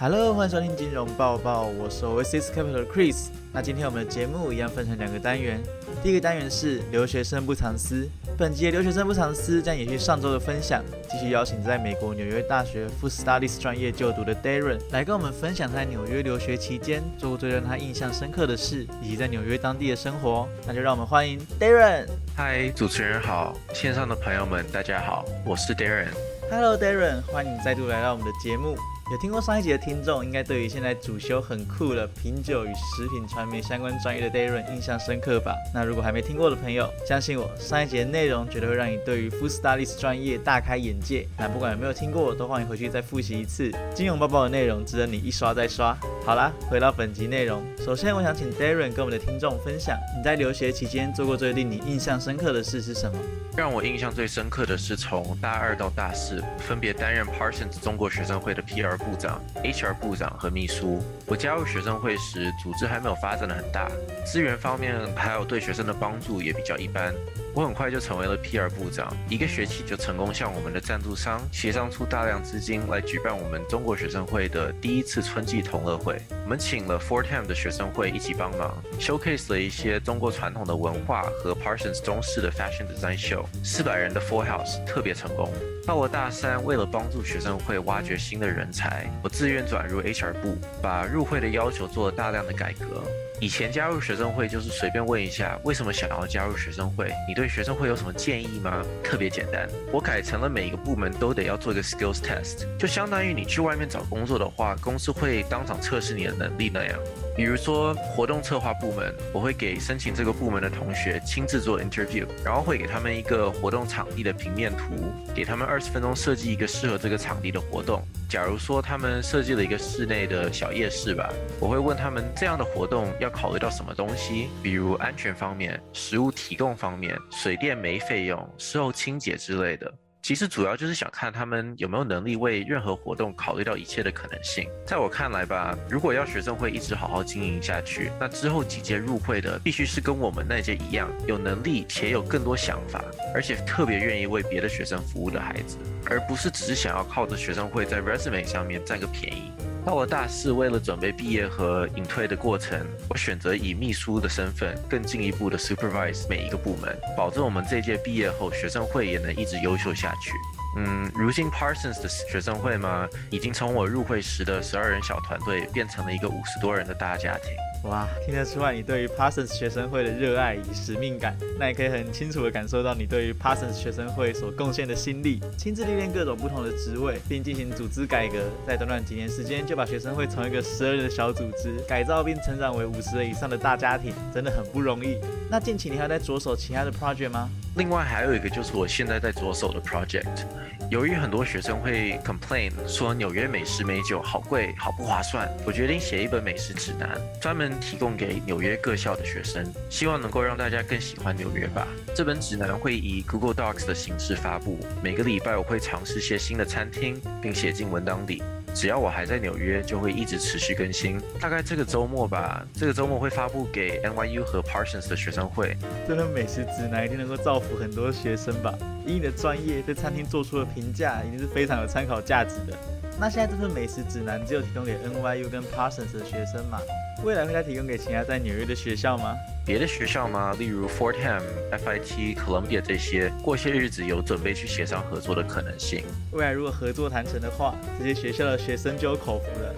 Hello，欢迎收听金融报报，我是 Oasis Capital 的 Chris。那今天我们的节目一样分成两个单元，第一个单元是留学生不藏私。本集的留学生不藏私将延续上周的分享，继续邀请在美国纽约大学 Food Studies 专业就读的 Darren 来跟我们分享他在纽约留学期间做过最让他印象深刻的事，以及在纽约当地的生活。那就让我们欢迎 Darren。嗨，主持人好，线上的朋友们大家好，我是 Darren。Hello Darren，欢迎再度来到我们的节目。有听过上一集的听众，应该对于现在主修很酷的品酒与食品传媒相关专业的 Darren 印象深刻吧？那如果还没听过的朋友，相信我，上一集的内容绝对会让你对于 Food Studies 专业大开眼界。那不管有没有听过，都欢迎回去再复习一次。金融包包的内容值得你一刷再刷。好啦，回到本集内容，首先我想请 Darren 跟我们的听众分享，你在留学期间做过最令你印象深刻的事是什么？让我印象最深刻的是从大二到大四，分别担任 Parsons 中国学生会的 PR。部长、HR 部长和秘书。我加入学生会时，组织还没有发展的很大，资源方面还有对学生的帮助也比较一般。我很快就成为了 PR 部长，一个学期就成功向我们的赞助商协商出大量资金来举办我们中国学生会的第一次春季同乐会。我们请了 Four Time 的学生会一起帮忙，showcase 了一些中国传统的文化和 Parsons 中式的 fashion design show。四百人的 Four House 特别成功。到了大三，为了帮助学生会挖掘新的人才，我自愿转入 HR 部，把入会的要求做了大量的改革。以前加入学生会就是随便问一下为什么想要加入学生会，你对学生会有什么建议吗？特别简单。我改成了每一个部门都得要做一个 skills test，就相当于你去外面找工作的话，公司会当场测试你的能力那样。比如说活动策划部门，我会给申请这个部门的同学亲自做 interview，然后会给他们一个活动场地的平面图，给他们二十分钟设计一个适合这个场地的活动。假如说他们设计了一个室内的小夜市吧，我会问他们这样的活动要考虑到什么东西，比如安全方面、食物提供方面、水电煤费用、事后清洁之类的。其实主要就是想看他们有没有能力为任何活动考虑到一切的可能性。在我看来吧，如果要学生会一直好好经营下去，那之后几届入会的必须是跟我们那届一样，有能力且有更多想法，而且特别愿意为别的学生服务的孩子，而不是只是想要靠着学生会在 resume 上面占个便宜。到了大四，为了准备毕业和隐退的过程，我选择以秘书的身份更进一步的 supervise 每一个部门，保证我们这届毕业后学生会也能一直优秀下去。嗯，如今 Parsons 的学生会嘛，已经从我入会时的十二人小团队变成了一个五十多人的大家庭。哇，听得出来你对于 Parsons 学生会的热爱与使命感，那也可以很清楚的感受到你对于 Parsons 学生会所贡献的心力，亲自历练各种不同的职位，并进行组织改革，在短短几年时间就把学生会从一个十二人的小组织改造并成长为五十人以上的大家庭，真的很不容易。那近期你还在着手其他的 project 吗？另外还有一个就是我现在在着手的 project。由于很多学生会 complain 说纽约美食美酒好贵，好不划算，我决定写一本美食指南，专门提供给纽约各校的学生，希望能够让大家更喜欢纽约吧。这本指南会以 Google Docs 的形式发布，每个礼拜我会尝试些新的餐厅，并写进文档里。只要我还在纽约，就会一直持续更新。大概这个周末吧，这个周末会发布给 NYU 和 Parsons 的学生会。这份美食指南一定能够造福很多学生吧？以你的专业对餐厅做出的评价，一定是非常有参考价值的。那现在这份美食指南只有提供给 NYU 跟 Parsons 的学生嘛？未来会再提供给其他在纽约的学校吗？别的学校吗？例如 Fordham、FIT、Columbia 这些，过些日子有准备去协商合作的可能性。未来如果合作谈成的话，这些学校的学生就有口福了。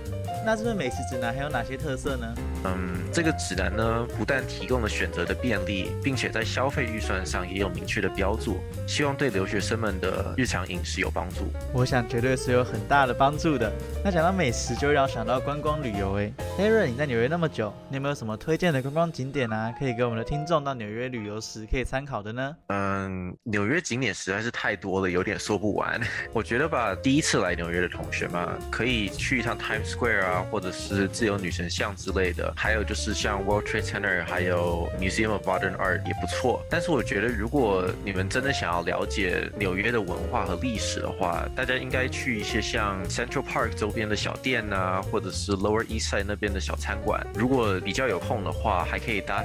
那这份美食指南还有哪些特色呢？嗯，这个指南呢，不但提供了选择的便利，并且在消费预算上也有明确的标注，希望对留学生们的日常饮食有帮助。我想绝对是有很大的帮助的。那讲到美食，就会让我想到观光旅游。哎，Aaron，你在纽约那么久，你有没有什么推荐的观光景点啊？可以给我们的听众到纽约旅游时可以参考的呢？嗯，纽约景点实在是太多了，有点说不完。我觉得吧，第一次来纽约的同学嘛，可以去一趟 Times Square 啊。或者是自由女神像之类的，还有就是像 World Trade Center，还有 Museum of Modern Art 也不错。但是我觉得，如果你们真的想要了解纽约的文化和历史的话，大家应该去一些像 Central Park 周边的小店呐，或者是 Lower East Side 那边的小餐馆。如果比较有空的话，还可以搭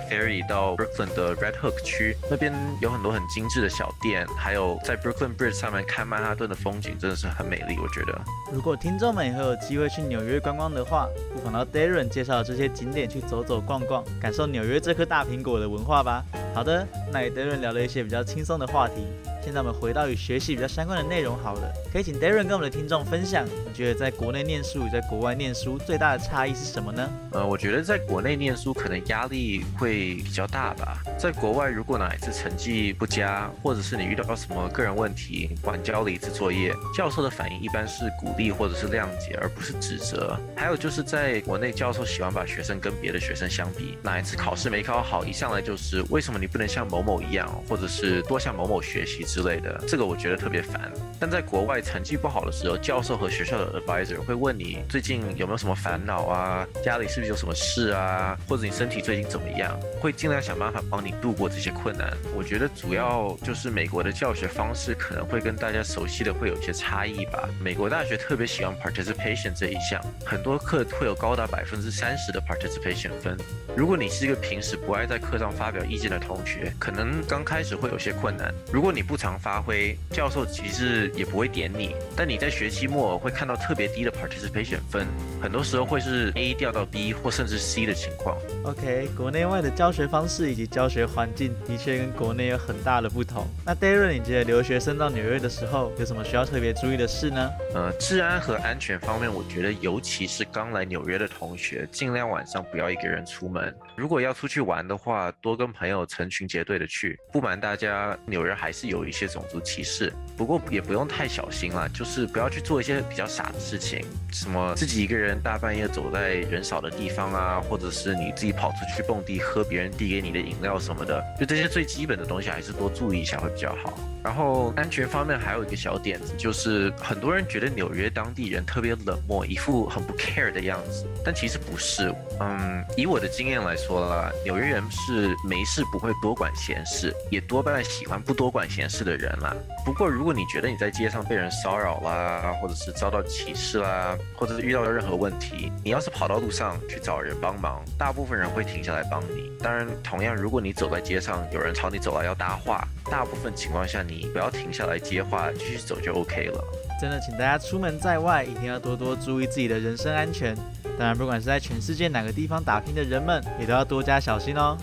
到 Brooklyn 的 Red Hook 区，那边有很多很精致的小店，还有在 Brooklyn Bridge 上面看曼哈顿的风景，真的是很美丽。我觉得，如果听众们以后有机会去纽约观光的话，不妨到 Darren 介绍的这些景点去走走逛逛，感受纽约这颗大苹果的文化吧。好的，那与 Darren 聊了一些比较轻松的话题。现在我们回到与学习比较相关的内容好了，可以请 Darren 跟我们的听众分享，你觉得在国内念书与在国外念书最大的差异是什么呢？呃，我觉得在国内念书可能压力会比较大吧。在国外，如果哪一次成绩不佳，或者是你遇到什么个人问题，晚交了一次作业，教授的反应一般是鼓励或者是谅解，而不是指责。还有就是在国内，教授喜欢把学生跟别的学生相比，哪一次考试没考好，一上来就是为什么你不能像某某一样，或者是多向某某学习。之类的，这个我觉得特别烦。但在国外成绩不好的时候，教授和学校的 advisor 会问你最近有没有什么烦恼啊，家里是不是有什么事啊，或者你身体最近怎么样，会尽量想办法帮你度过这些困难。我觉得主要就是美国的教学方式可能会跟大家熟悉的会有些差异吧。美国大学特别喜欢 participation 这一项，很多课会有高达百分之三十的 participation 分。如果你是一个平时不爱在课上发表意见的同学，可能刚开始会有些困难。如果你不常发挥，教授其实也不会点你。但你在学期末会看到特别低的 participation 分，很多时候会是 A 掉到 B 或甚至 C 的情况。OK，国内外的教学方式以及教学环境的确跟国内有很大的不同。那 Darren，你觉得留学生到纽约的时候有什么需要特别注意的事呢？呃，治安和安全方面，我觉得尤其是刚来纽约的同学，尽量晚上不要一个人出门。如果要出去玩的话，多跟朋友成群结队的去。不瞒大家，纽约还是有一些种族歧视，不过也不不用太小心了，就是不要去做一些比较傻的事情，什么自己一个人大半夜走在人少的地方啊，或者是你自己跑出去蹦迪喝别人递给你的饮料什么的，就这些最基本的东西还是多注意一下会比较好。然后安全方面还有一个小点子，就是很多人觉得纽约当地人特别冷漠，一副很不 care 的样子，但其实不是。嗯，以我的经验来说啦，纽约人是没事不会多管闲事，也多半喜欢不多管闲事的人啦。不过如果你觉得你在在街上被人骚扰啦，或者是遭到歧视啦，或者是遇到任何问题，你要是跑到路上去找人帮忙，大部分人会停下来帮你。当然，同样如果你走在街上，有人朝你走来要搭话，大部分情况下你不要停下来接话，继续走就 OK 了。真的，请大家出门在外一定要多多注意自己的人身安全。当然，不管是在全世界哪个地方打拼的人们，也都要多加小心哦。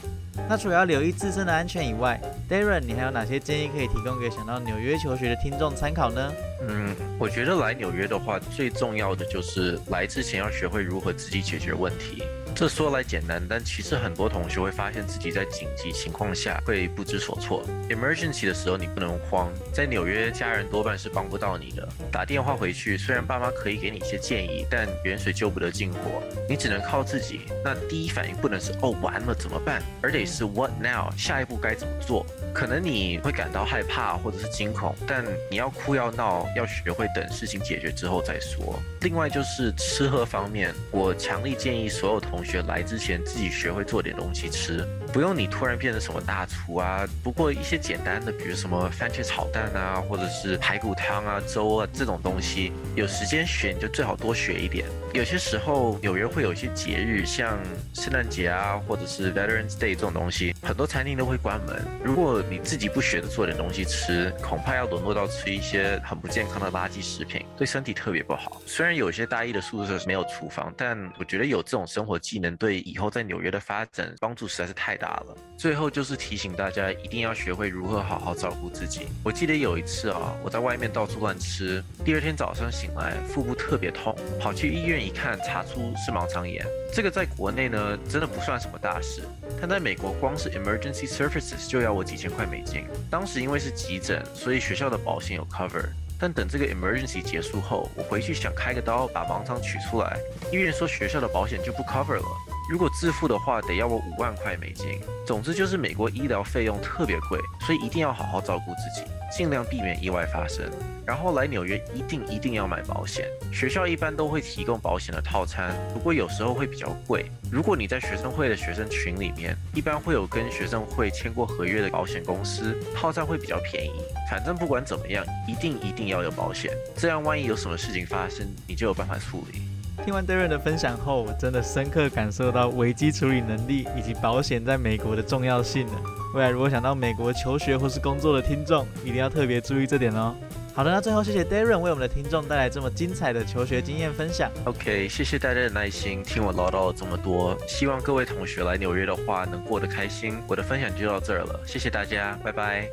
那除了要留意自身的安全以外，Darren，你还有哪些建议可以提供给想到纽约求学的听众参考呢？嗯，我觉得来纽约的话，最重要的就是来之前要学会如何自己解决问题。这说来简单，但其实很多同学会发现自己在紧急情况下会不知所措。Emergency 的时候你不能慌，在纽约家人多半是帮不到你的。打电话回去，虽然爸妈可以给你一些建议，但远水救不得近火，你只能靠自己。那第一反应不能是哦完了怎么办，而得是 What now？下一步该怎么做？可能你会感到害怕或者是惊恐，但你要哭要闹，要学会等事情解决之后再说。另外就是吃喝方面，我强力建议所有同学来之前自己学会做点东西吃，不用你突然变成什么大厨啊。不过一些简单的，比如什么番茄炒蛋啊，或者是排骨汤啊、粥啊这种东西，有时间学你就最好多学一点。有些时候纽约会有一些节日，像圣诞节啊，或者是 Veterans Day 这种东西，很多餐厅都会关门。如果你自己不学着做点东西吃，恐怕要沦落到吃一些很不健康的垃圾食品，对身体特别不好。虽然有些大一的宿舍没有厨房，但我觉得有这种生活技能对以后在纽约的发展帮助实在是太大了。最后就是提醒大家一定要学会如何好好照顾自己。我记得有一次啊，我在外面到处乱吃，第二天早上醒来腹部特别痛，跑去医院一看，查出是盲肠炎。这个在国内呢真的不算什么大事，但在美国光是 emergency services 就要我几千块美金。当时因为是急诊，所以学校的保险有 cover。但等这个 emergency 结束后，我回去想开个刀把盲肠取出来，医院说学校的保险就不 cover 了。如果自付的话，得要我五万块美金。总之就是美国医疗费用特别贵，所以一定要好好照顾自己，尽量避免意外发生。然后来纽约一定一定要买保险，学校一般都会提供保险的套餐，不过有时候会比较贵。如果你在学生会的学生群里面，一般会有跟学生会签过合约的保险公司，套餐会比较便宜。反正不管怎么样，一定一定要有保险，这样万一有什么事情发生，你就有办法处理。听完 Darren 的分享后，我真的深刻感受到危机处理能力以及保险在美国的重要性了。未来如果想到美国求学或是工作的听众，一定要特别注意这点哦。好的，那最后谢谢 Darren 为我们的听众带来这么精彩的求学经验分享。OK，谢谢大家的耐心，听我唠叨了这么多。希望各位同学来纽约的话能过得开心。我的分享就到这儿了，谢谢大家，拜拜。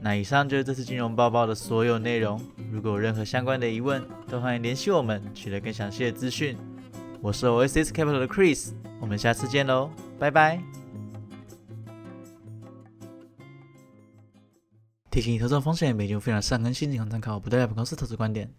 那以上就是这次金融报报的所有内容。如果有任何相关的疑问，都欢迎联系我们，取得更详细的资讯。我是 Oasis Capital 的 Chris，我们下次见喽，拜拜。提醒你，投资风险，每节目非常善更新，仅供参考，不代表公司投资观点。